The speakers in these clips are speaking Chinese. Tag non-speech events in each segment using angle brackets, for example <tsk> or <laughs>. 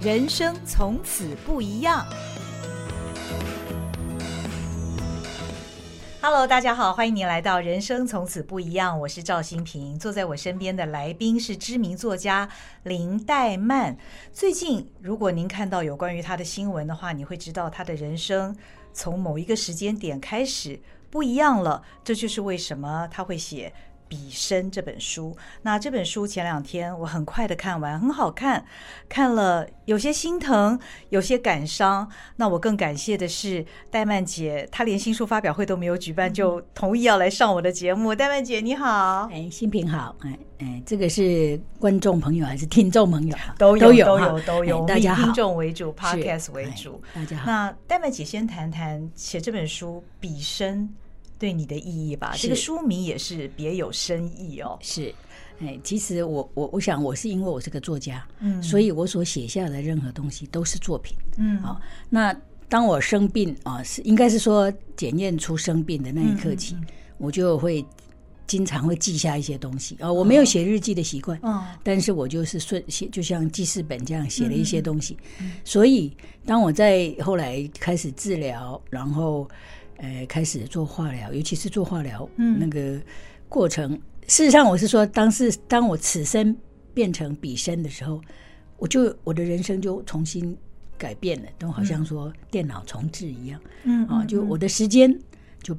人生从此不一样。Hello，大家好，欢迎您来到《人生从此不一样》，我是赵新平。坐在我身边的来宾是知名作家林黛曼。最近，如果您看到有关于他的新闻的话，你会知道他的人生从某一个时间点开始不一样了。这就是为什么他会写。彼生这本书，那这本书前两天我很快的看完，很好看，看了有些心疼，有些感伤。那我更感谢的是戴曼姐，她连新书发表会都没有举办，就同意要来上我的节目。戴曼姐你好，哎，新平好，哎哎，这个是观众朋友还是听众朋友？都有都有都有，都有大家听众为主，Podcast 为主，大家好。那戴曼姐先谈谈写这本书《笔生》。对你的意义吧，这个书名也是别有深意哦。是，哎，其实我我我想我是因为我是个作家，嗯，所以我所写下的任何东西都是作品，嗯，好。那当我生病啊，是应该是说检验出生病的那一刻起，我就会经常会记下一些东西啊。我没有写日记的习惯，嗯，但是我就是顺写，就像记事本这样写了一些东西。所以当我在后来开始治疗，然后。呃，开始做化疗，尤其是做化疗，嗯，那个过程，嗯、事实上我是说，当时当我此生变成彼生的时候，我就我的人生就重新改变了，都好像说电脑重置一样，嗯啊，就我的时间就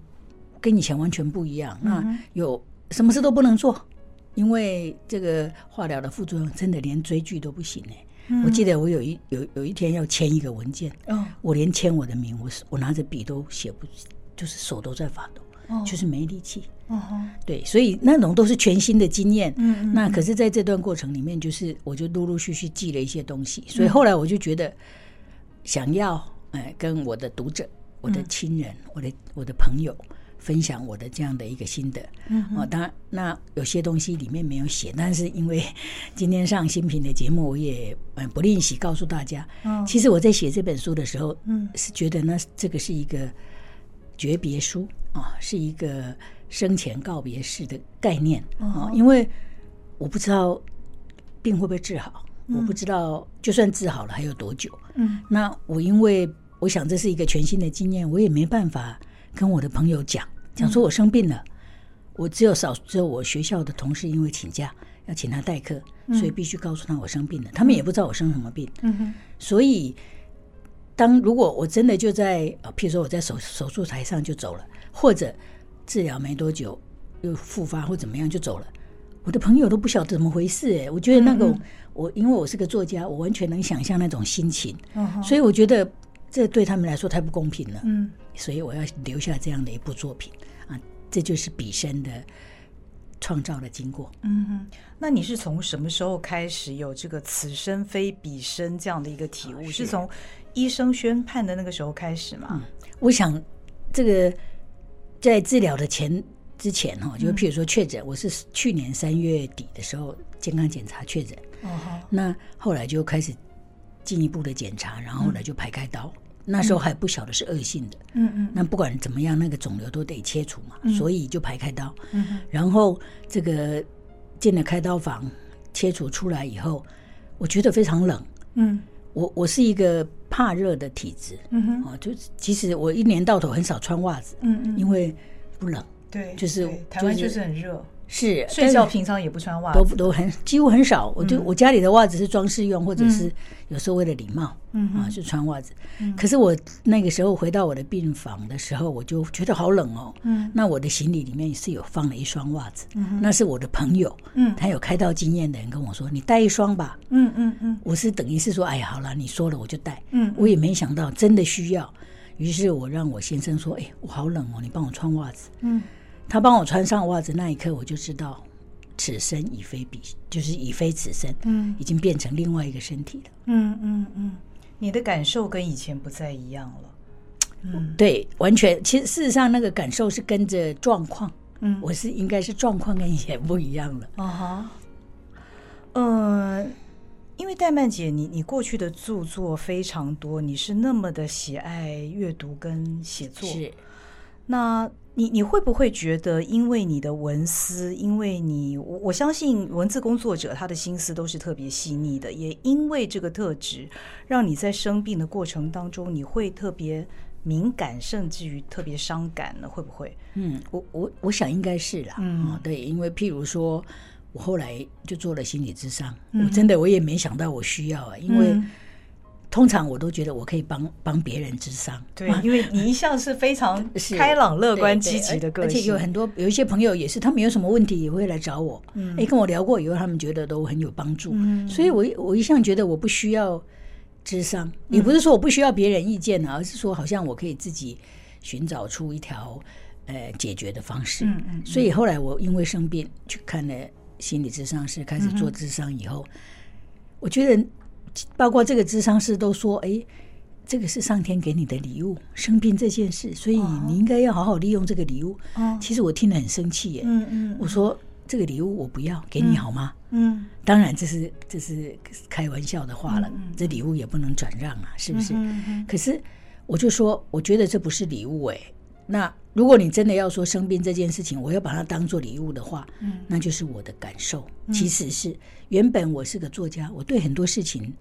跟以前完全不一样。嗯、那有什么事都不能做，因为这个化疗的副作用真的连追剧都不行呢。我记得我有一有有一天要签一个文件，哦，我连签我的名，我我拿着笔都写不，就是手都在发抖，哦，就是没力气。哦，对，所以那种都是全新的经验。嗯，那可是在这段过程里面，就是我就陆陆续续记了一些东西，所以后来我就觉得想要哎跟我的读者、我的亲人、我的我的朋友。分享我的这样的一个心得，嗯，哦，当然，那有些东西里面没有写，但是因为 <laughs> 今天上新品的节目，我也嗯不吝惜告诉大家，嗯，其实我在写这本书的时候，嗯，是觉得呢这个是一个诀别书啊，是一个生前告别式的概念啊，因为我不知道病会不会治好，我不知道就算治好了还有多久，嗯，那我因为我想这是一个全新的经验，我也没办法。跟我的朋友讲，讲说我生病了，嗯、我只有少只有我学校的同事因为请假要请他代课，嗯、所以必须告诉他我生病了。他们也不知道我生什么病。所以当如果我真的就在呃，譬如说我在手手术台上就走了，或者治疗没多久又复发或怎么样就走了，我的朋友都不晓得怎么回事哎。我觉得那个、嗯、我因为我是个作家，我完全能想象那种心情，嗯、所以我觉得这对他们来说太不公平了，嗯。所以我要留下这样的一部作品啊，这就是笔生的创造的经过。嗯哼，那你是从什么时候开始有这个“此生非彼生”这样的一个体悟？是从医生宣判的那个时候开始吗？嗯，我想这个在治疗的前之前哈，就譬如说确诊，我是去年三月底的时候健康检查确诊。哦哈，那后来就开始进一步的检查，然后后来就排开刀。那时候还不晓得是恶性的，嗯嗯，那不管怎么样，那个肿瘤都得切除嘛，嗯、所以就排开刀，然后这个进了开刀房，切除出来以后，我觉得非常冷，嗯，我我是一个怕热的体质，嗯哼，哦，就其实我一年到头很少穿袜子，嗯嗯，因为不冷，对，就是台湾就是很热。是睡觉平常也不穿袜子，都都很几乎很少。我就我家里的袜子是装饰用，或者是有时候为了礼貌，嗯啊，是穿袜子。可是我那个时候回到我的病房的时候，我就觉得好冷哦。嗯，那我的行李里面是有放了一双袜子，嗯，那是我的朋友，嗯，他有开刀经验的人跟我说：“你带一双吧。”嗯嗯嗯，我是等于是说：“哎呀，好了，你说了我就带。”嗯，我也没想到真的需要，于是我让我先生说：“哎，我好冷哦，你帮我穿袜子。”嗯。他帮我穿上袜子那一刻，我就知道，此生已非彼，就是已非此生，嗯，已经变成另外一个身体了。嗯嗯嗯，你的感受跟以前不再一样了。嗯，对，完全，其实事实上那个感受是跟着状况。嗯，我是应该是状况跟以前不一样了。啊哈，嗯、呃，因为戴曼姐，你你过去的著作非常多，你是那么的喜爱阅读跟写作。是。那你你会不会觉得，因为你的文思，因为你我我相信文字工作者他的心思都是特别细腻的，也因为这个特质，让你在生病的过程当中，你会特别敏感，甚至于特别伤感呢？会不会？嗯，我我我想应该是啦。嗯，对，因为譬如说，我后来就做了心理咨商，嗯、我真的我也没想到我需要啊，因为。嗯通常我都觉得我可以帮帮别人治伤，对，因为你一向是非常 <laughs> 开朗、乐观、积极的个性，而且有很多有一些朋友也是，他们有什么问题也会来找我，嗯，哎，跟我聊过以后，他们觉得都很有帮助，嗯，所以我我一向觉得我不需要智商，也不是说我不需要别人意见啊，而是说好像我可以自己寻找出一条呃解决的方式，嗯嗯，所以后来我因为生病去看了心理咨商师，开始做智商以后，我觉得。包括这个智商师都说：“哎，这个是上天给你的礼物，生病这件事，所以你应该要好好利用这个礼物。”哦，其实我听了很生气耶。嗯嗯，我说这个礼物我不要给你好吗？嗯，当然这是这是开玩笑的话了。这礼物也不能转让啊，是不是？可是我就说，我觉得这不是礼物哎。那如果你真的要说生病这件事情，我要把它当做礼物的话，嗯，那就是我的感受。其实是原本我是个作家，我对很多事情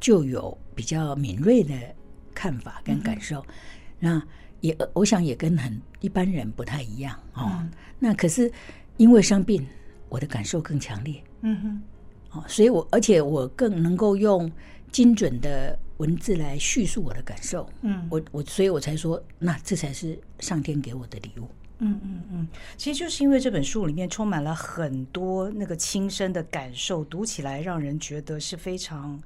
就有比较敏锐的看法跟感受。那也我想也跟很一般人不太一样哦。那可是因为生病，我的感受更强烈。嗯哼，哦，所以我而且我更能够用精准的。文字来叙述我的感受，嗯，我我所以，我才说，那这才是上天给我的礼物，嗯嗯嗯。其实就是因为这本书里面充满了很多那个亲身的感受，读起来让人觉得是非常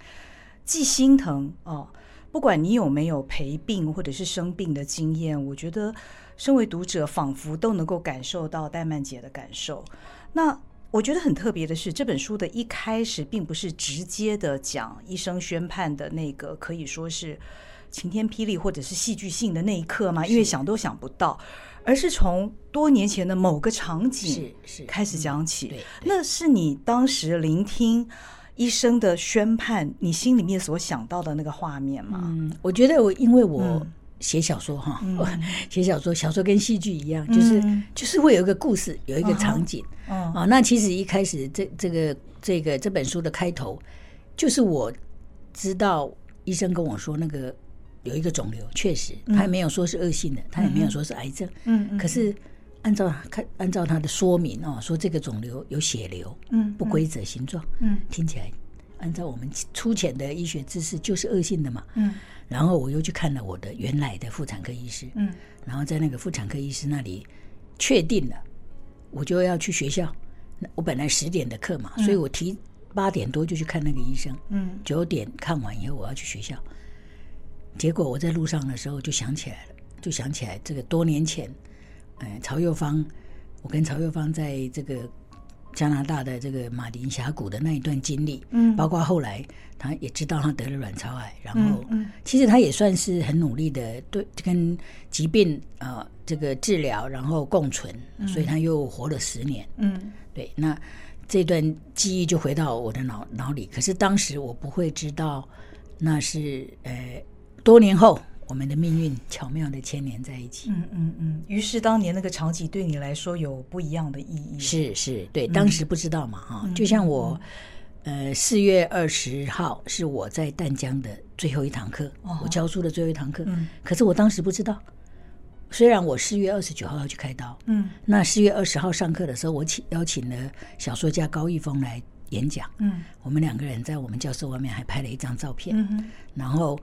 既心疼哦。不管你有没有陪病或者是生病的经验，我觉得身为读者，仿佛都能够感受到戴曼姐的感受。那。我觉得很特别的是，这本书的一开始并不是直接的讲医生宣判的那个可以说是晴天霹雳或者是戏剧性的那一刻嘛，因为想都想不到，而是从多年前的某个场景开始讲起。那是你当时聆听医生的宣判，你心里面所想到的那个画面吗？嗯，我觉得我因为我。嗯写小说哈，写、嗯、<laughs> 小说，小说跟戏剧一样，就是、嗯、就是会有一个故事，有一个场景、哦哦、啊。那其实一开始这这个这个这本书的开头，就是我知道医生跟我说那个有一个肿瘤，确实他也没有说是恶性的，他也没有说是癌症。嗯，可是按照看按照他的说明哦，说这个肿瘤有血流，嗯，不规则形状，嗯，听起来按照我们粗浅的医学知识就是恶性的嘛，嗯。然后我又去看了我的原来的妇产科医师，嗯，然后在那个妇产科医师那里确定了，我就要去学校。我本来十点的课嘛，所以我提八点多就去看那个医生，嗯，九点看完以后我要去学校。结果我在路上的时候就想起来了，就想起来这个多年前，嗯，曹幼芳，我跟曹幼芳在这个。加拿大的这个马林峡谷的那一段经历，嗯，包括后来他也知道他得了卵巢癌，然后，嗯其实他也算是很努力的对跟疾病啊这个治疗，然后共存，所以他又活了十年，嗯，对，那这段记忆就回到我的脑脑里，可是当时我不会知道那是呃多年后。我们的命运巧妙的牵连在一起。嗯嗯嗯。于是当年那个场景对你来说有不一样的意义。是是，对，当时不知道嘛哈。就像我，呃，四月二十号是我在淡江的最后一堂课，我教书的最后一堂课。嗯。可是我当时不知道，虽然我四月二十九号要去开刀。嗯。那四月二十号上课的时候，我请邀请了小说家高翊峰来演讲。嗯。我们两个人在我们教室外面还拍了一张照片。嗯。然后。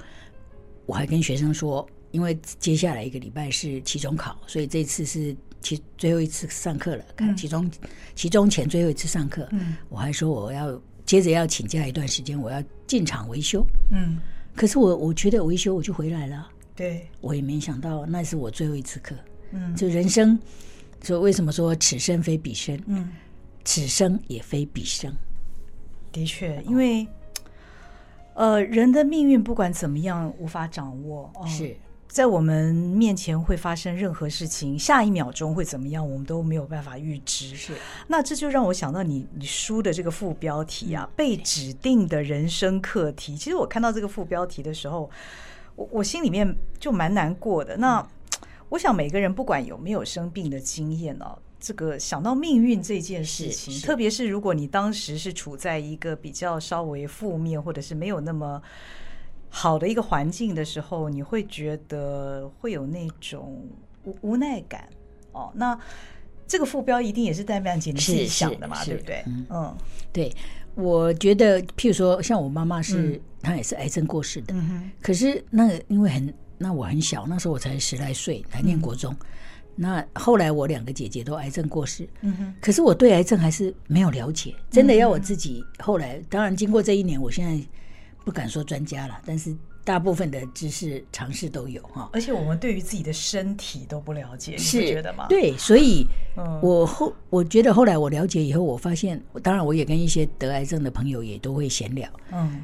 我还跟学生说，因为接下来一个礼拜是期中考，所以这次是期最后一次上课了。看期中，期中前最后一次上课。嗯，我还说我要接着要请假一段时间，我要进场维修。嗯，可是我我觉得维修我就回来了。对，我也没想到那是我最后一次课。嗯，就人生，所以为什么说此生非彼生？嗯，此生也非彼生。的确，因为。呃，人的命运不管怎么样无法掌握，哦、是在我们面前会发生任何事情，下一秒钟会怎么样，我们都没有办法预知。是，那这就让我想到你你书的这个副标题啊，“被指定的人生课题”。其实我看到这个副标题的时候，我我心里面就蛮难过的。那我想每个人不管有没有生病的经验呢、哦，这个想到命运这件事情，特别是如果你当时是处在一个比较稍微负面或者是没有那么好的一个环境的时候，你会觉得会有那种无无奈感哦。那这个副标一定也是戴曼姐你自己想的嘛，对不对？嗯，嗯对。我觉得，譬如说，像我妈妈是，嗯、她也是癌症过世的。嗯、哼可是那个，因为很，那我很小，那时候我才十来岁，才念国中。嗯、那后来我两个姐姐都癌症过世。嗯哼。可是我对癌症还是没有了解，真的要我自己。后来，当然经过这一年，我现在不敢说专家了，但是。大部分的知识常识都有哈，而且我们对于自己的身体都不了解，是你觉得吗？对，所以我后我觉得后来我了解以后，我发现，当然我也跟一些得癌症的朋友也都会闲聊。嗯，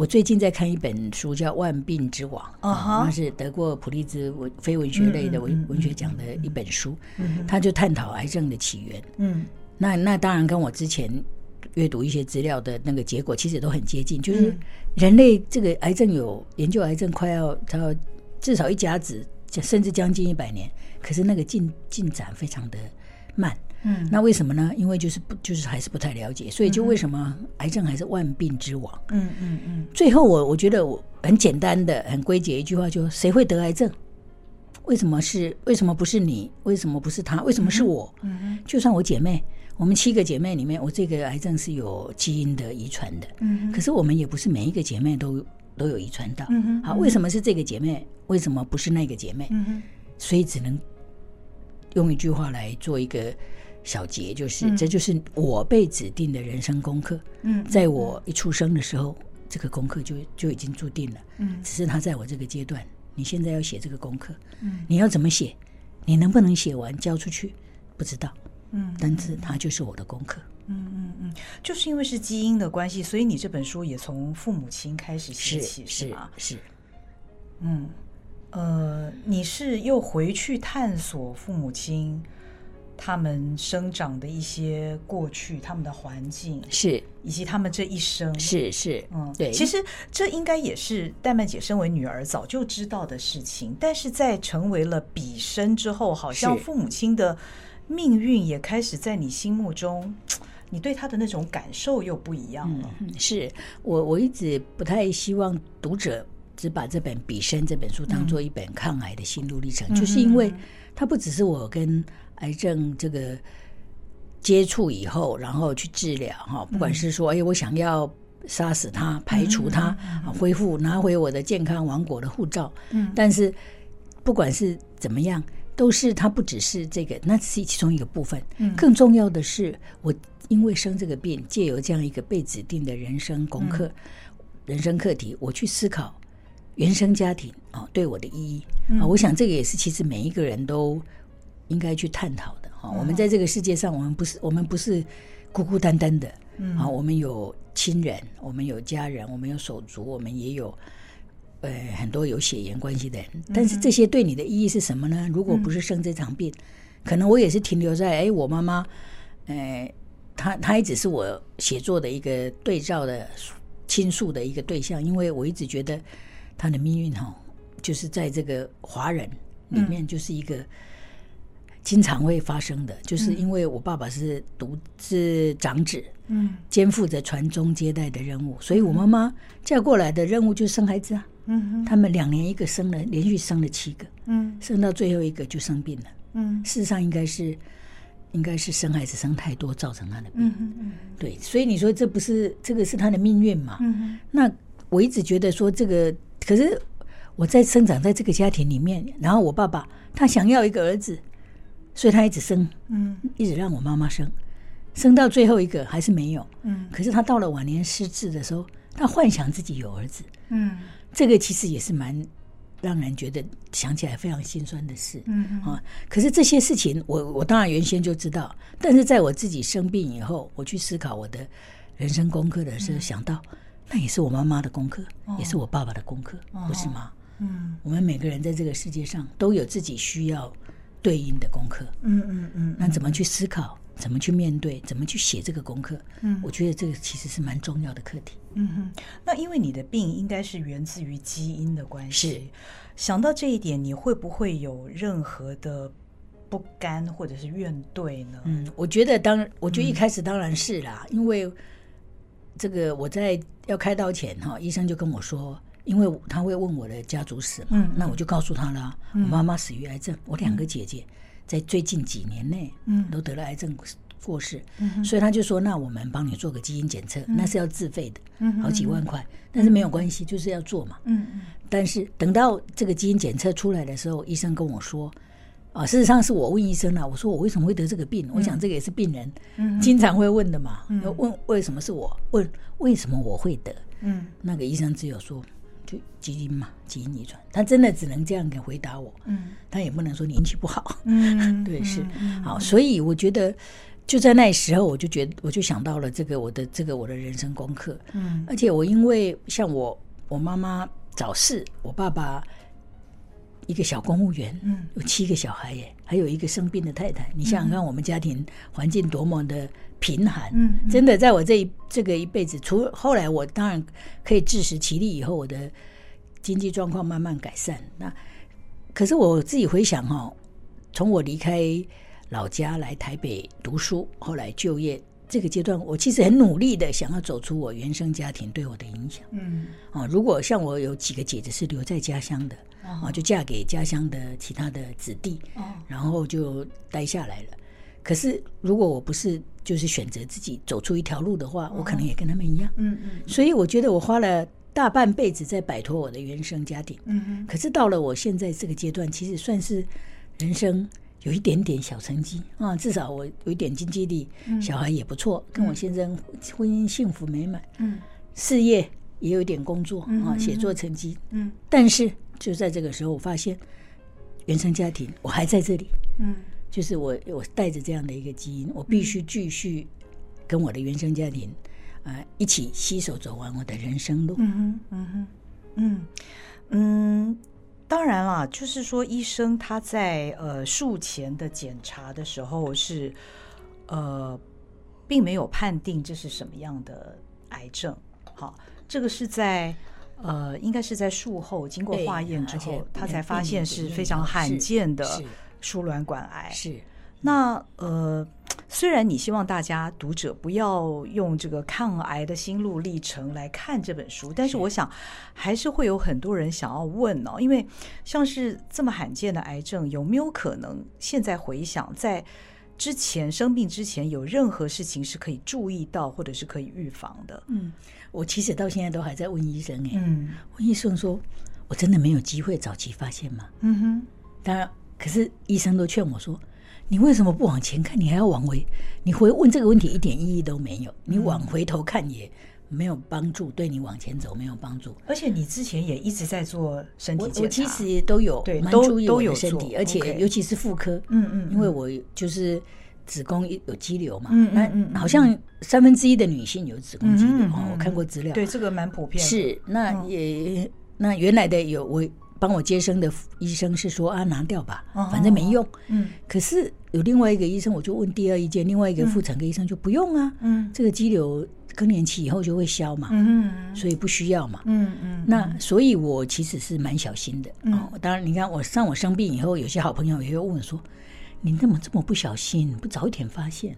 我最近在看一本书，叫《万病之王》，啊，那是得过普利兹文非文学类的文文学奖的一本书，他就探讨癌症的起源。嗯，那那当然跟我之前。阅读一些资料的那个结果，其实都很接近。就是人类这个癌症有研究癌症，快要它至少一甲子，甚至将近一百年。可是那个进进展非常的慢。嗯，那为什么呢？因为就是不就是还是不太了解，所以就为什么癌症还是万病之王？嗯嗯嗯。最后我我觉得我很简单的很归结一句话，就谁会得癌症？为什么是为什么不是你？为什么不是他？为什么是我？嗯嗯。就算我姐妹。我们七个姐妹里面，我这个癌症是有基因的遗传的。嗯，可是我们也不是每一个姐妹都都有遗传到。嗯哼，好，为什么是这个姐妹？为什么不是那个姐妹？嗯哼，所以只能用一句话来做一个小杰，就是、嗯、这就是我被指定的人生功课。嗯，在我一出生的时候，这个功课就就已经注定了。嗯，只是他在我这个阶段，你现在要写这个功课。嗯，你要怎么写？你能不能写完交出去？不知道。嗯，但是它就是我的功课。嗯嗯嗯，就是因为是基因的关系，所以你这本书也从父母亲开始写起，是吗？是。嗯，呃，你是又回去探索父母亲他们生长的一些过去，他们的环境是，以及他们这一生是是。嗯，对。其实这应该也是戴曼姐身为女儿早就知道的事情，但是在成为了笔生之后，好像父母亲的。命运也开始在你心目中，你对他的那种感受又不一样了。嗯、是我我一直不太希望读者只把这本《笔生》这本书当做一本抗癌的心路历程，嗯、就是因为它不只是我跟癌症这个接触以后，然后去治疗哈，不管是说哎，我想要杀死他、排除他、恢复、拿回我的健康王国的护照，嗯，但是不管是怎么样。都是它不只是这个，那是其中一个部分。嗯，更重要的是，我因为生这个病，借由这样一个被指定的人生功课、嗯、人生课题，我去思考原生家庭啊对我的意义啊。嗯、我想这个也是其实每一个人都应该去探讨的啊。嗯、我们在这个世界上，我们不是我们不是孤孤单单的，嗯啊，我们有亲人，我们有家人，我们有手足，我们也有。呃，很多有血缘关系的人，但是这些对你的意义是什么呢？如果不是生这场病，嗯、可能我也是停留在哎，我妈妈，呃，她她一直是我写作的一个对照的倾诉的一个对象，因为我一直觉得她的命运哈，就是在这个华人里面就是一个经常会发生的，嗯、就是因为我爸爸是独是长子，嗯，肩负着传宗接代的任务，所以我妈妈嫁过来的任务就是生孩子啊。嗯，他们两年一个生了，连续生了七个，嗯，生到最后一个就生病了，嗯，事实上应该是，应该是生孩子生太多造成他的病，嗯嗯，对，所以你说这不是这个是他的命运嘛？嗯，那我一直觉得说这个，可是我在生长在这个家庭里面，然后我爸爸他想要一个儿子，所以他一直生，嗯，一直让我妈妈生，生到最后一个还是没有，嗯，可是他到了晚年失智的时候，他幻想自己有儿子，嗯。这个其实也是蛮让人觉得想起来非常心酸的事，嗯啊。可是这些事情，我我当然原先就知道，但是在我自己生病以后，我去思考我的人生功课的时候，想到那也是我妈妈的功课，也是我爸爸的功课，不是吗？嗯，我们每个人在这个世界上都有自己需要对应的功课，嗯嗯嗯。那怎么去思考？怎么去面对？怎么去写这个功课？嗯，我觉得这个其实是蛮重要的课题。嗯哼，那因为你的病应该是源自于基因的关系。是，想到这一点，你会不会有任何的不甘或者是怨怼呢？嗯，我觉得当我觉得一开始当然是啦，嗯、因为这个我在要开刀前哈，医生就跟我说，因为他会问我的家族史嘛，嗯、那我就告诉他了，嗯、我妈妈死于癌症，我两个姐姐在最近几年内，嗯，都得了癌症。过世，所以他就说：“那我们帮你做个基因检测，那是要自费的，好几万块，但是没有关系，就是要做嘛。”嗯嗯。但是等到这个基因检测出来的时候，医生跟我说：“啊，事实上是我问医生了，我说我为什么会得这个病？我想这个也是病人经常会问的嘛，问为什么是我？问为什么我会得？嗯，那个医生只有说就基因嘛，基因遗传，他真的只能这样给回答我。嗯，他也不能说你运气不好。嗯，<laughs> 对，是好，所以我觉得。就在那时候，我就觉得，我就想到了这个我的这个我的人生功课。嗯，而且我因为像我我妈妈早逝，我爸爸一个小公务员，嗯，有七个小孩耶，还有一个生病的太太。你想想看，我们家庭环境多么的贫寒。嗯，真的，在我这一这个一辈子，除后来我当然可以自食其力，以后我的经济状况慢慢改善。那可是我自己回想哈，从我离开。老家来台北读书，后来就业这个阶段，我其实很努力的想要走出我原生家庭对我的影响。嗯，啊，如果像我有几个姐姐是留在家乡的，啊，就嫁给家乡的其他的子弟，然后就待下来了。可是如果我不是就是选择自己走出一条路的话，我可能也跟他们一样。嗯嗯。所以我觉得我花了大半辈子在摆脱我的原生家庭。嗯嗯。可是到了我现在这个阶段，其实算是人生。有一点点小成绩啊，至少我有一点经济力，小孩也不错，跟我先生婚姻幸福美满，嗯，事业也有一点工作啊，写作成绩，嗯，但是就在这个时候，我发现原生家庭我还在这里，嗯，就是我我带着这样的一个基因，我必须继续跟我的原生家庭啊一起携手走完我的人生路，嗯哼，嗯哼，嗯嗯。当然啦，就是说，医生他在呃术前的检查的时候是呃，并没有判定这是什么样的癌症。好，这个是在呃，应该是在术后经过化验之后，他才发现是非常罕见的输卵管癌。是，那呃。<tsk> 虽然你希望大家读者不要用这个抗癌的心路历程来看这本书，但是我想还是会有很多人想要问哦，因为像是这么罕见的癌症，有没有可能现在回想在之前生病之前有任何事情是可以注意到或者是可以预防的？嗯，我其实到现在都还在问医生哎，嗯，问医生说我真的没有机会早期发现吗？嗯哼，当然，可是医生都劝我说。你为什么不往前看？你还要往回？你回问这个问题一点意义都没有。你往回头看也没有帮助，对你往前走没有帮助。而且你之前也一直在做身体检查，我其实都有对，蛮注意我的身体，而且尤其是妇科，嗯嗯，因为我就是子宫有肌瘤嘛，嗯嗯，好像三分之一的女性有子宫肌瘤哦，我看过资料，对这个蛮普遍。是，那也那原来的有我。帮我接生的医生是说啊，拿掉吧，反正没用。嗯，可是有另外一个医生，我就问第二意见，另外一个妇产科医生就不用啊。嗯，这个肌瘤更年期以后就会消嘛。嗯，所以不需要嘛。嗯嗯。那所以我其实是蛮小心的。哦，当然，你看我上我生病以后，有些好朋友也会问我说：“你怎么这么不小心？不早一点发现？”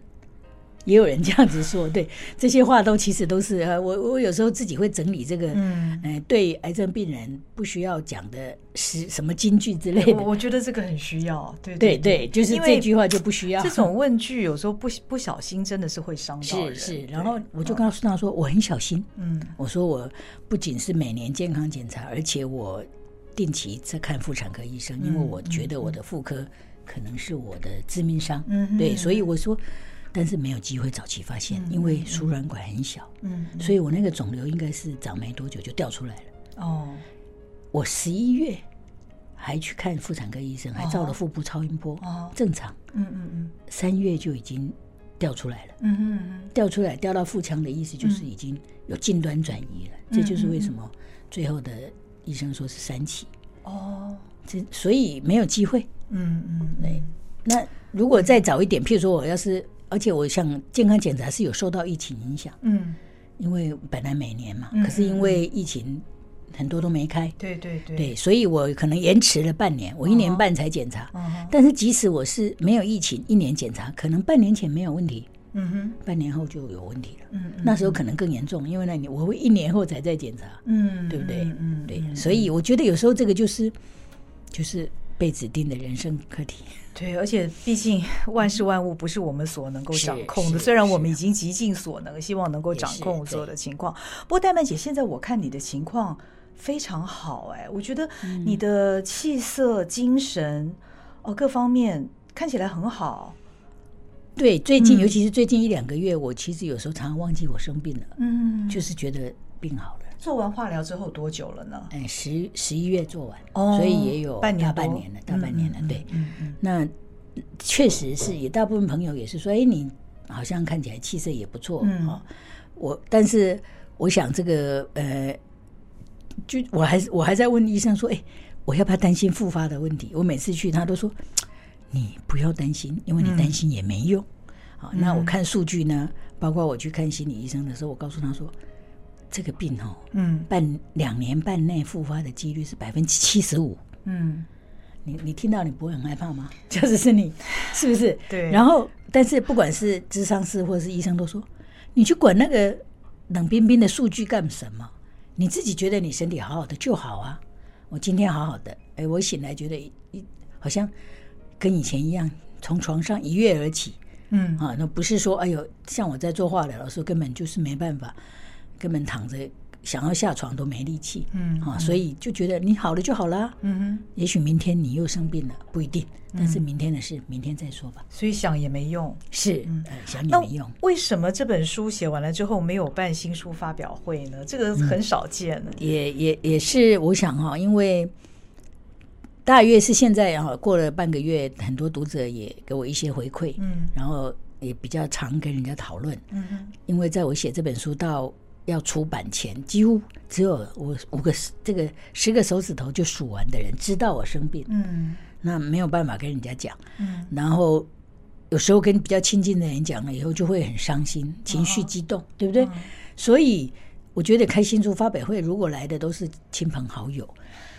也有人这样子说，对 <laughs> 这些话都其实都是呃，我我有时候自己会整理这个，嗯，呃，对癌症病人不需要讲的是什么金句之类的。我我觉得这个很需要，对对对，就是这句话就不需要。这种问句有时候不不小心真的是会伤到人。是是，然后我就告诉他说，我很小心，嗯，我说我不仅是每年健康检查，而且我定期在看妇产科医生，因为我觉得我的妇科可能是我的致命伤，嗯，对，所以我说。但是没有机会早期发现，因为输卵管很小，嗯，所以我那个肿瘤应该是长没多久就掉出来了。哦，我十一月还去看妇产科医生，还照了腹部超音波，哦，正常，嗯嗯嗯，三月就已经掉出来了，嗯嗯嗯，掉出来掉到腹腔的意思就是已经有近端转移了，这就是为什么最后的医生说是三期。哦，这所以没有机会，嗯嗯，对。那如果再早一点，譬如说我要是。而且我想健康检查是有受到疫情影响，嗯，因为本来每年嘛，可是因为疫情很多都没开。对对对，对，所以我可能延迟了半年，我一年半才检查。但是即使我是没有疫情，一年检查，可能半年前没有问题，嗯哼，半年后就有问题了。嗯嗯，那时候可能更严重，因为那你我会一年后才再检查，嗯，对不对？嗯嗯，对，所以我觉得有时候这个就是就是被指定的人生课题。对，而且毕竟 <laughs> 万事万物不是我们所能够掌控的。虽然我们已经极尽所能，希望能够掌控所有的情况。不过戴曼姐，现在我看你的情况非常好，哎，我觉得你的气色、精神哦各方面看起来很好。对，最近、嗯、尤其是最近一两个月，我其实有时候常常忘记我生病了，嗯，就是觉得病好了。做完化疗之后多久了呢？哎，十十一月做完，哦，所以也有大半年了，半年大半年了。嗯、对，嗯嗯，那确实是，也大部分朋友也是说，哎，你好像看起来气色也不错，嗯、哦，我，但是我想这个，呃，就我还是我还在问医生说，哎，我要不要担心复发的问题？我每次去，他都说你不要担心，因为你担心也没用。好、那我看数据呢，包括我去看心理医生的时候，我告诉他说。这个病哦，嗯，半两年半内复发的几率是百分之七十五。嗯，你你听到你不会很害怕吗？<laughs> 就是是你，是不是？对。然后，但是不管是智商师或者是医生都说，你去管那个冷冰冰的数据干什么？你自己觉得你身体好好的就好啊。我今天好好的，哎，我醒来觉得一好像跟以前一样，从床上一跃而起。嗯啊，那不是说哎呦，像我在做化疗的时候，根本就是没办法。根本躺着，想要下床都没力气，嗯啊，所以就觉得你好了就好了，嗯哼，也许明天你又生病了，不一定，但是明天的事，明天再说吧。所以想也没用，是，嗯，想也没用。为什么这本书写完了之后没有办新书发表会呢？这个很少见。也也也是，我想哈，因为大约是现在哈，过了半个月，很多读者也给我一些回馈，嗯，然后也比较常跟人家讨论，嗯哼，因为在我写这本书到。要出版前，几乎只有我五个这个十个手指头就数完的人知道我生病，嗯，那没有办法跟人家讲，嗯，然后有时候跟比较亲近的人讲了以后，就会很伤心，情绪激动，哦、对不对？嗯、所以我觉得开新书发表会，如果来的都是亲朋好友，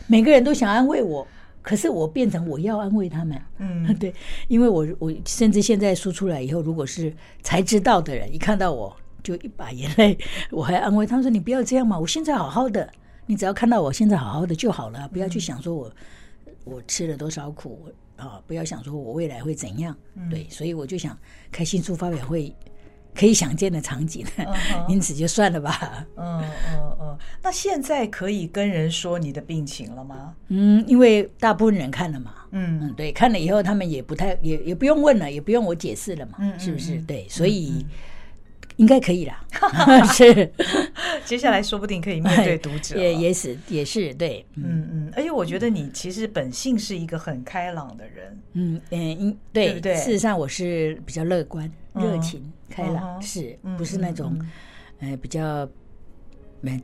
每个人都想安慰我，可是我变成我要安慰他们，嗯，<laughs> 对，因为我我甚至现在说出来以后，如果是才知道的人，一看到我。就一把眼泪，我还安慰他说：“你不要这样嘛，我现在好好的，你只要看到我现在好好的就好了，不要去想说我我吃了多少苦啊，不要想说我未来会怎样。对，所以我就想开新书发表会，可以想见的场景，<laughs> 因此就算了吧。嗯嗯嗯。那现在可以跟人说你的病情了吗？嗯，因为大部分人看了嘛。嗯嗯，对，看了以后他们也不太也也不用问了，也不用我解释了嘛，是不是？对，所以。应该可以啦，<laughs> <laughs> 是。接下来说不定可以面对读者，也也是也是对，嗯嗯。而且我觉得你其实本性是一个很开朗的人，嗯嗯，对对。事实上我是比较乐观、热情、开朗，是不是那种呃比较蛮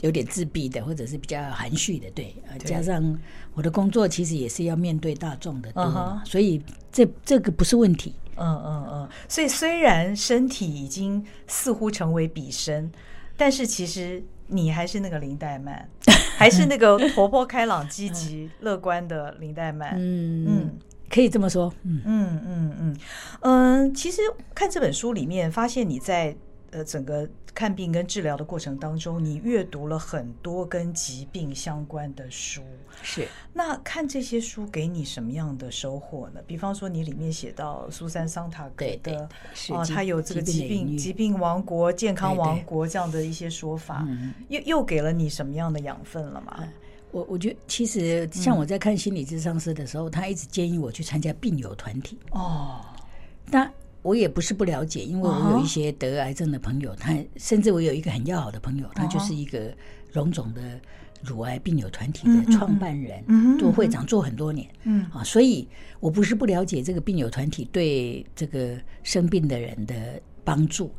有点自闭的，或者是比较含蓄的？对，加上我的工作其实也是要面对大众的多嘛，所以这这个不是问题。嗯嗯嗯，所以虽然身体已经似乎成为彼身，但是其实你还是那个林黛曼，<laughs> 还是那个活泼开朗、积极、乐观的林黛曼。<laughs> 嗯嗯，可以这么说。嗯嗯嗯嗯嗯，其实看这本书里面，发现你在呃整个。看病跟治疗的过程当中，你阅读了很多跟疾病相关的书。是，那看这些书给你什么样的收获呢？比方说，你里面写到苏珊桑塔格的，哦，他有这个疾病疾病王国、健康王国这样的一些说法，又又给了你什么样的养分了吗？我我觉得，其实像我在看心理咨商师的时候，他一直建议我去参加病友团体。哦，但。我也不是不了解，因为我有一些得癌症的朋友，他甚至我有一个很要好的朋友，他就是一个荣总的乳癌病友团体的创办人，做会长做很多年，嗯。啊，所以我不是不了解这个病友团体对这个生病的人的帮助，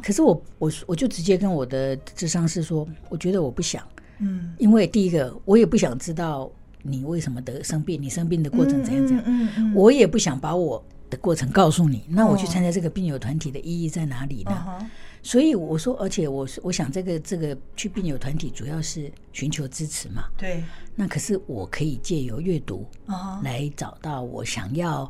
可是我我我就直接跟我的智商是说，我觉得我不想，嗯，因为第一个我也不想知道你为什么得生病，你生病的过程怎样怎样，我也不想把我。的过程告诉你，那我去参加这个病友团体的意义在哪里呢？所以我说，而且我我想这个这个去病友团体主要是寻求支持嘛。对。那可是我可以借由阅读来找到我想要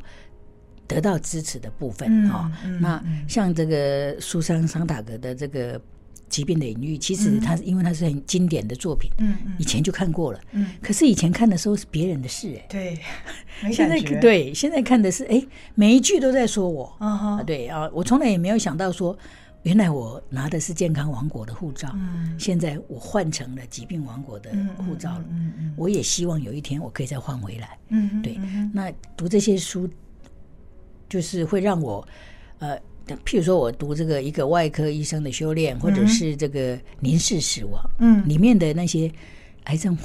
得到支持的部分啊。那像这个苏珊桑塔格的这个。疾病的隐喻，其实它是因为它是很经典的作品，嗯，以前就看过了，嗯，可是以前看的时候是别人的事，哎，对，现在对，现在看的是，哎，每一句都在说我，啊，对啊，我从来也没有想到说，原来我拿的是健康王国的护照，嗯，现在我换成了疾病王国的护照了，嗯嗯，我也希望有一天我可以再换回来，嗯，对，那读这些书，就是会让我，呃。譬如说，我读这个一个外科医生的修炼，或者是这个凝视死亡，嗯，里面的那些癌症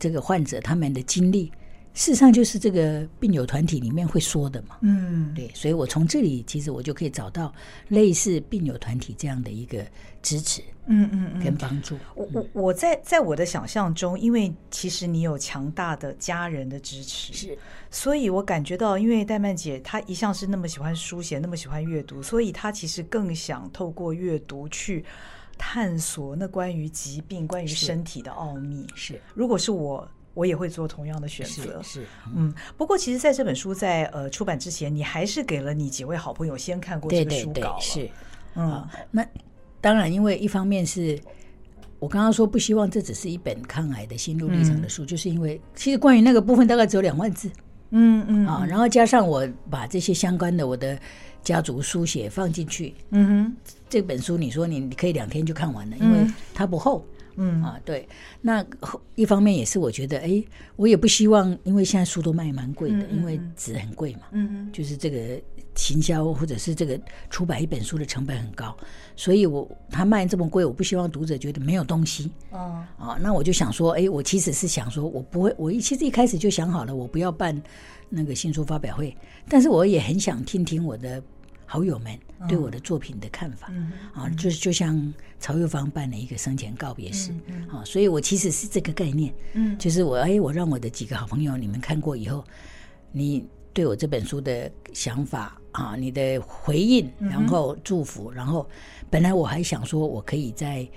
这个患者他们的经历。事实上，就是这个病友团体里面会说的嘛。嗯，对，所以我从这里其实我就可以找到类似病友团体这样的一个支持，嗯嗯嗯，跟帮助。我我我在在我的想象中，因为其实你有强大的家人的支持，是，所以我感觉到，因为戴曼姐她一向是那么喜欢书写，那么喜欢阅读，所以她其实更想透过阅读去探索那关于疾病、关于身体的奥秘。是，如果是我。我也会做同样的选择，是，是嗯，嗯。不过，其实在这本书在呃出版之前，你还是给了你几位好朋友先看过这个书稿，对对对，是，嗯。那当然，因为一方面是我刚刚说不希望这只是一本抗癌的心路历程的书，嗯，就是因为其实关于那个部分大概只有两万字，嗯嗯啊，然后加上我把这些相关的我的家族书写放进去，嗯哼，这本书你说你可以两天就看完了，因为它不厚。嗯。啊，对，那一方面也是我觉得，哎，我也不希望，因为现在书都卖蛮贵的，嗯嗯、因为纸很贵嘛，嗯嗯，就是这个行销或者是这个出版一本书的成本很高，所以我他卖这么贵，我不希望读者觉得没有东西，哦，啊，那我就想说，哎，我其实是想说，我不会，我一其实一开始就想好了，我不要办那个新书发表会，但是我也很想听听我的。好友们对我的作品的看法，啊，就是就像曹幼芳办了一个生前告别式，啊，所以我其实是这个概念，嗯，就是我哎，我让我的几个好朋友你们看过以后，你对我这本书的想法啊，你的回应，然后祝福，嗯、然后本来我还想说我可以在，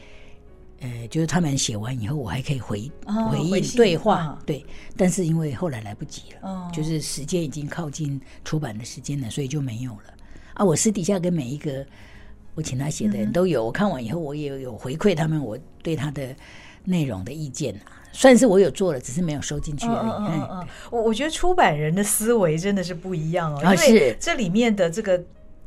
呃，就是他们写完以后，我还可以回、哦、回应对话，哦、对，但是因为后来来不及了，哦、就是时间已经靠近出版的时间了，所以就没有了。啊，我私底下跟每一个我请他写的人都有，我看完以后我也有回馈他们我对他的内容的意见啊，算是我有做了，只是没有收进去而已。嗯嗯嗯，我我觉得出版人的思维真的是不一样哦，因为这里面的这个。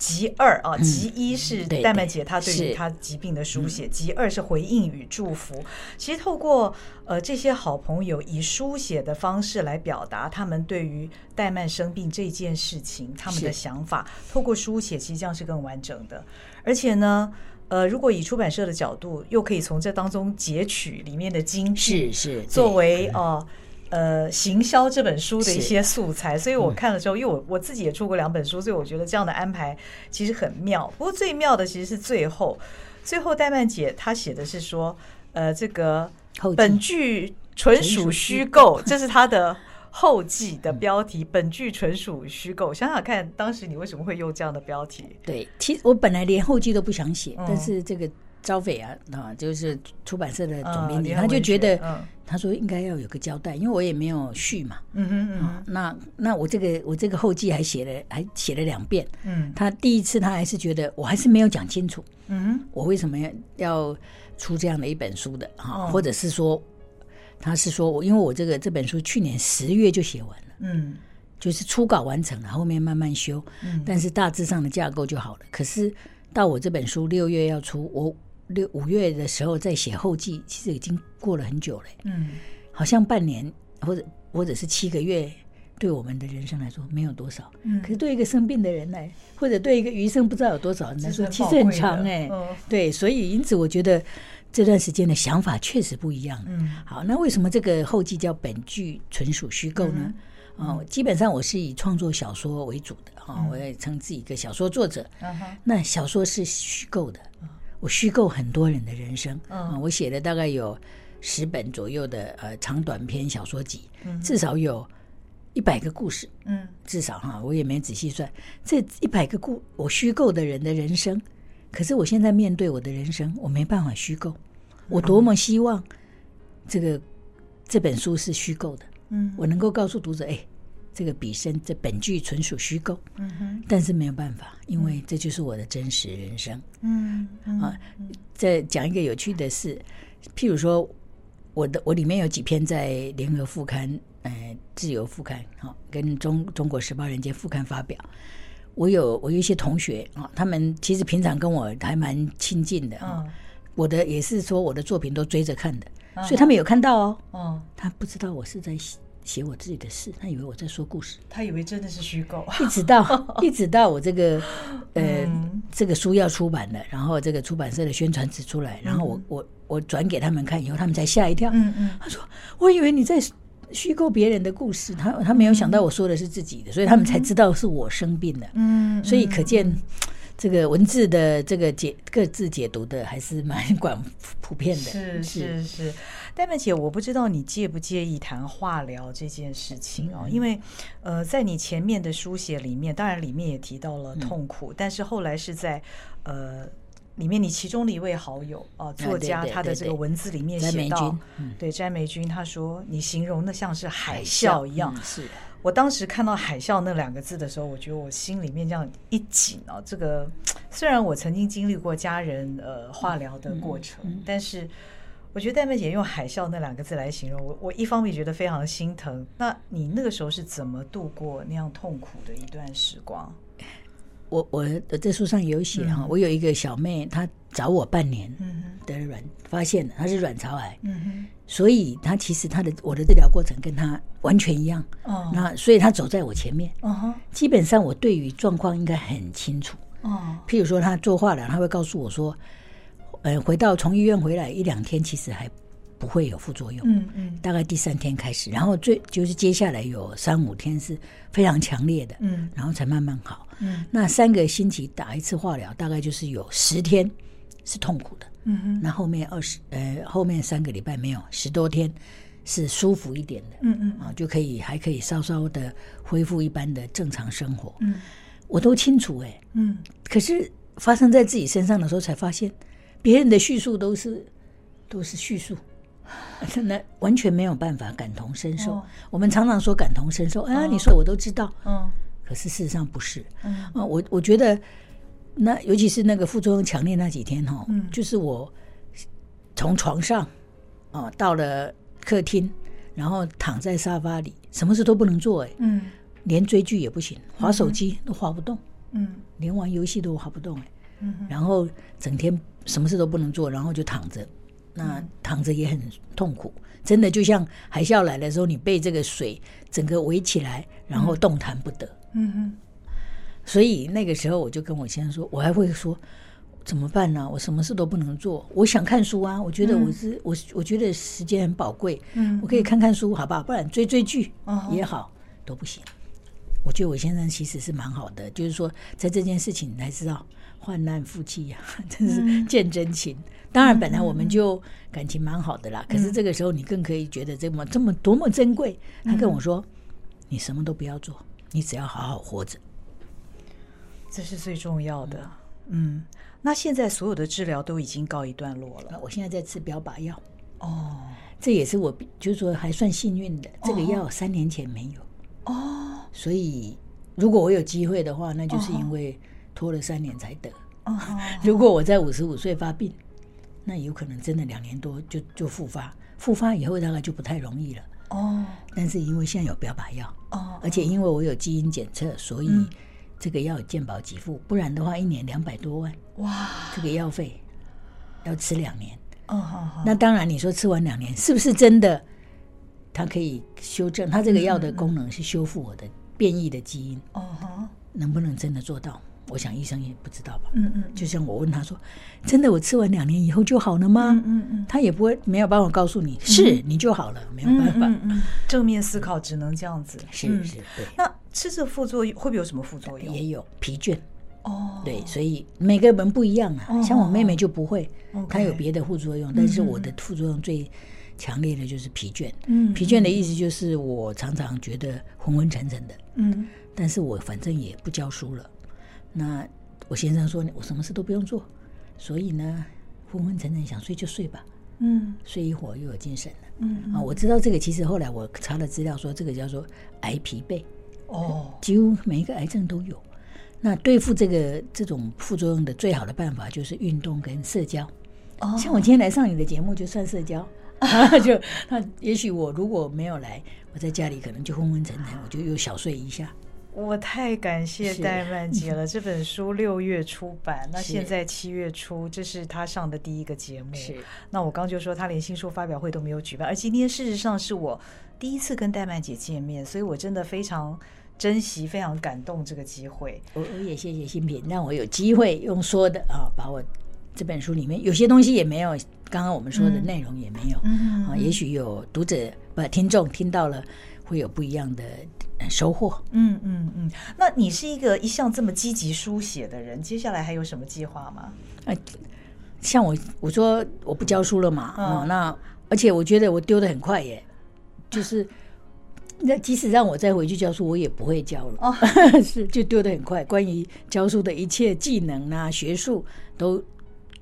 集二啊，集一是戴曼姐她对于她疾病的书写，集二是回应与祝福。其实透过呃这些好朋友以书写的方式来表达他们对于戴曼生病这件事情他们的想法，透过书写其实这样是更完整的。而且呢，呃，如果以出版社的角度，又可以从这当中截取里面的金句，是是作为呃。呃，行销这本书的一些素材，所以我看了之后，因为我我自己也出过两本书，所以我觉得这样的安排其实很妙。不过最妙的其实是最后，最后戴曼姐她写的是说，呃，这个本剧纯属虚构，这是她的后记的标题。<laughs> 本剧纯属虚构，想想看，当时你为什么会用这样的标题？对，其实我本来连后记都不想写，但是这个。招匪啊，啊，就是出版社的总编辑，他就觉得，他说应该要有个交代，因为我也没有续嘛。嗯哼嗯，那那我这个我这个后记还写了，还写了两遍。嗯，他第一次他还是觉得我还是没有讲清楚。嗯，我为什么要要出这样的一本书的啊？或者是说，他是说我因为我这个这本书去年十月就写完了。嗯，就是初稿完成了，后面慢慢修。嗯，但是大致上的架构就好了。可是到我这本书六月要出，我。六五月的时候在写后记，其实已经过了很久了。嗯，好像半年或者或者是七个月，对我们的人生来说没有多少。嗯，可是对一个生病的人来，或者对一个余生不知道有多少人来说，其实很长哎。嗯，对，所以因此我觉得这段时间的想法确实不一样。嗯，好，那为什么这个后记叫本剧纯属虚构呢？哦、嗯，基本上我是以创作小说为主的啊，嗯、我也称自己一个小说作者。嗯、那小说是虚构的。我虚构很多人的人生，嗯，我写了大概有十本左右的呃长短篇小说集，至少有一百个故事，嗯，至少哈，我也没仔细算。这一百个故我虚构的人的人生，可是我现在面对我的人生，我没办法虚构。我多么希望这个这本书是虚构的，嗯，我能够告诉读者，哎，这个笔生这本剧纯属虚构，嗯哼，但是没有办法，因为这就是我的真实人生，嗯，啊，再讲一个有趣的事，譬如说，我的我里面有几篇在联合副刊、呃自由副刊，哈，跟中中国时报人间副刊发表。我有我有一些同学啊，他们其实平常跟我还蛮亲近的啊。我的也是说我的作品都追着看的，所以他们有看到哦。哦，他不知道我是在写写我自己的事，他以为我在说故事，他以为真的是虚构。一直到 <laughs> 一直到我这个呃这个书要出版了，然后这个出版社的宣传纸出来，然后我我我转给他们看以后，他们才吓一跳。嗯嗯，他说我以为你在。虚构别人的故事，他他没有想到我说的是自己的，嗯、所以他们才知道是我生病了。嗯，所以可见这个文字的这个解各自解读的还是蛮广普遍的。是是是，黛曼姐，我不知道你介不介意谈化疗这件事情哦，嗯、因为呃，在你前面的书写里面，当然里面也提到了痛苦，嗯、但是后来是在呃。里面，你其中的一位好友啊，作家，他的这个文字里面写到，对詹梅君，他说你形容的像是海啸一样。是我当时看到“海啸”那两个字的时候，我觉得我心里面这样一紧啊。这个 <tsk> 虽然我曾经经历过家人呃化疗的过程，但是我觉得戴曼姐用“海啸”那两个字来形容我，我一方面觉得非常心疼。那你那个时候是怎么度过那样痛苦的一段时光？我我的这书上有写哈，我有一个小妹，她找我半年的卵发现了，她是卵巢癌，所以她其实她的我的治疗过程跟她完全一样，那所以她走在我前面，基本上我对于状况应该很清楚，譬如说她做化疗，她会告诉我说，呃，回到从医院回来一两天，其实还。不会有副作用，嗯嗯，大概第三天开始，然后最就是接下来有三五天是非常强烈的，嗯，然后才慢慢好，嗯，那三个星期打一次化疗，大概就是有十天是痛苦的，嗯哼，那后面二十呃后面三个礼拜没有十多天是舒服一点的，嗯嗯，啊就可以还可以稍稍的恢复一般的正常生活，嗯，我都清楚哎，嗯，可是发生在自己身上的时候才发现，别人的叙述都是都是叙述。<laughs> 真的完全没有办法感同身受。我们常常说感同身受，啊，你说我都知道，嗯，可是事实上不是，嗯，我我觉得那尤其是那个副作用强烈那几天哈，嗯，就是我从床上啊到了客厅，然后躺在沙发里，什么事都不能做，哎，嗯，连追剧也不行，划手机都划不动，嗯，连玩游戏都划不动，哎，嗯，然后整天什么事都不能做，然后就躺着。那躺着也很痛苦，真的就像海啸来的时候，你被这个水整个围起来，然后动弹不得。嗯嗯。所以那个时候，我就跟我先生说，我还会说怎么办呢？我什么事都不能做。我想看书啊，我觉得我是我，我觉得时间很宝贵。嗯，我可以看看书，好不好？不然追追剧也好，都不行。我觉得我先生其实是蛮好的，就是说在这件事情你才知道。患难夫妻呀，<laughs> 真是见真情。嗯、当然，本来我们就感情蛮好的啦。嗯、可是这个时候，你更可以觉得这么这么多么珍贵。他跟我说：“嗯、你什么都不要做，你只要好好活着，这是最重要的。”嗯，那现在所有的治疗都已经告一段落了。我现在在吃标靶药。哦，这也是我就是说还算幸运的。这个药三年前没有。哦，所以如果我有机会的话，那就是因为。拖了三年才得。<laughs> 如果我在五十五岁发病，那有可能真的两年多就就复发。复发以后大概就不太容易了。哦。但是因为现在有标靶药，哦，而且因为我有基因检测，所以这个药有健保给付。不然的话，一年两百多万。哇！这个药费要吃两年。哦，好好。那当然，你说吃完两年是不是真的？它可以修正，它这个药的功能是修复我的变异的基因。哦，能不能真的做到？我想医生也不知道吧。嗯嗯，就像我问他说：“真的，我吃完两年以后就好了吗？”嗯嗯，他也不会没有办法告诉你，是你就好了，没有办法。嗯，正面思考只能这样子。是是，对。那吃这副作用会不会有什么副作用？也有疲倦。哦。对，所以每个人不一样啊。像我妹妹就不会，她有别的副作用，但是我的副作用最强烈的就是疲倦。嗯。疲倦的意思就是我常常觉得昏昏沉沉的。嗯。但是我反正也不教书了。那我先生说：“我什么事都不用做，所以呢，昏昏沉沉想睡就睡吧，嗯，睡一会儿又有精神了。嗯，嗯啊，我知道这个，其实后来我查了资料说，这个叫做癌疲惫。哦，几乎每一个癌症都有。那对付这个这种副作用的最好的办法就是运动跟社交。哦，像我今天来上你的节目就算社交，<laughs> <laughs> 就那也许我如果没有来，我在家里可能就昏昏沉沉，我就又小睡一下。我太感谢戴曼姐了。<laughs> 这本书六月出版，那现在七月初，这是她上的第一个节目。是，那我刚就说她连新书发表会都没有举办，而今天事实上是我第一次跟戴曼姐见面，所以我真的非常珍惜、非常感动这个机会。我我也谢谢心屏，让我有机会用说的啊，把我这本书里面有些东西也没有，刚刚我们说的内容也没有，嗯啊，也许有读者不听众听到了会有不一样的。收获，嗯嗯嗯。那你是一个一向这么积极书写的人，接下来还有什么计划吗？呃，像我我说我不教书了嘛，嗯，哦，那而且我觉得我丢的很快耶，就是那即使让我再回去教书，我也不会教了，哦，<laughs> 是就丢的很快。关于教书的一切技能啊、学术都。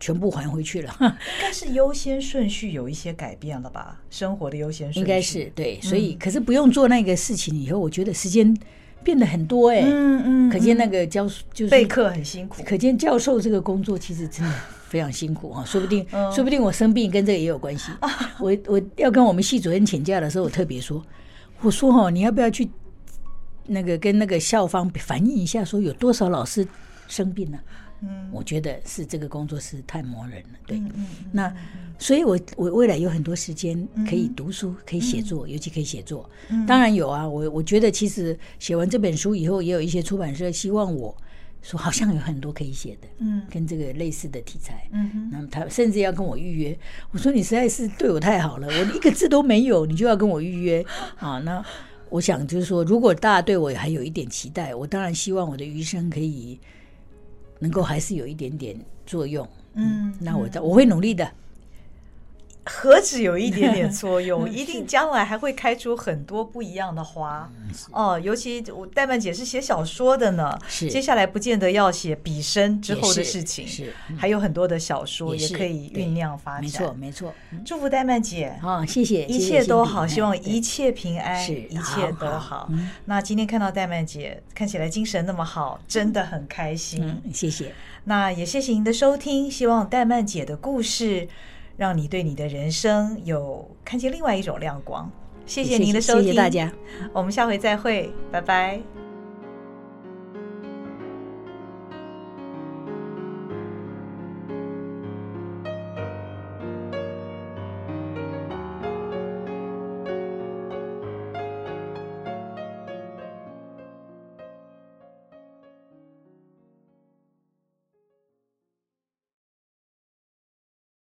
全部还回去了，应该是优先顺序有一些改变了吧？生活的优先顺序。应该是对，所以、嗯、可是不用做那个事情以后，我觉得时间变得很多哎、欸，嗯嗯，可见那个教就是备课很辛苦，可见教授这个工作其实真的非常辛苦啊，说不定、嗯、说不定我生病跟这个也有关系。<laughs> 我我要跟我们系主任请假的时候，我特别说，我说哈，你要不要去那个跟那个校方反映一下，说有多少老师生病了、啊？嗯，我觉得是这个工作是太磨人了，对。嗯嗯嗯、那所以我，我我未来有很多时间可以读书，嗯、可以写作，尤其可以写作。嗯、当然有啊，我我觉得其实写完这本书以后，也有一些出版社希望我说，好像有很多可以写的，嗯，跟这个类似的题材。嗯，那么他甚至要跟我预约。我说你实在是对我太好了，<laughs> 我一个字都没有，你就要跟我预约啊？那我想就是说，如果大家对我还有一点期待，我当然希望我的余生可以。能够还是有一点点作用，嗯，那我我会努力的。何止有一点点作用，<laughs> 一定将来还会开出很多不一样的花哦。尤其我戴曼姐是写小说的呢，是接下来不见得要写笔生之后的事情，是还有很多的小说也可以酝酿发展。没错，没错。祝福戴曼姐啊，谢谢，一切都好，希望一切平安，一切都好。那今天看到戴曼姐看起来精神那么好，真的很开心。谢谢。那也谢谢您的收听，希望戴曼姐的故事。让你对你的人生有看见另外一种亮光。谢谢您的收听，谢谢大家，我们下回再会，拜拜。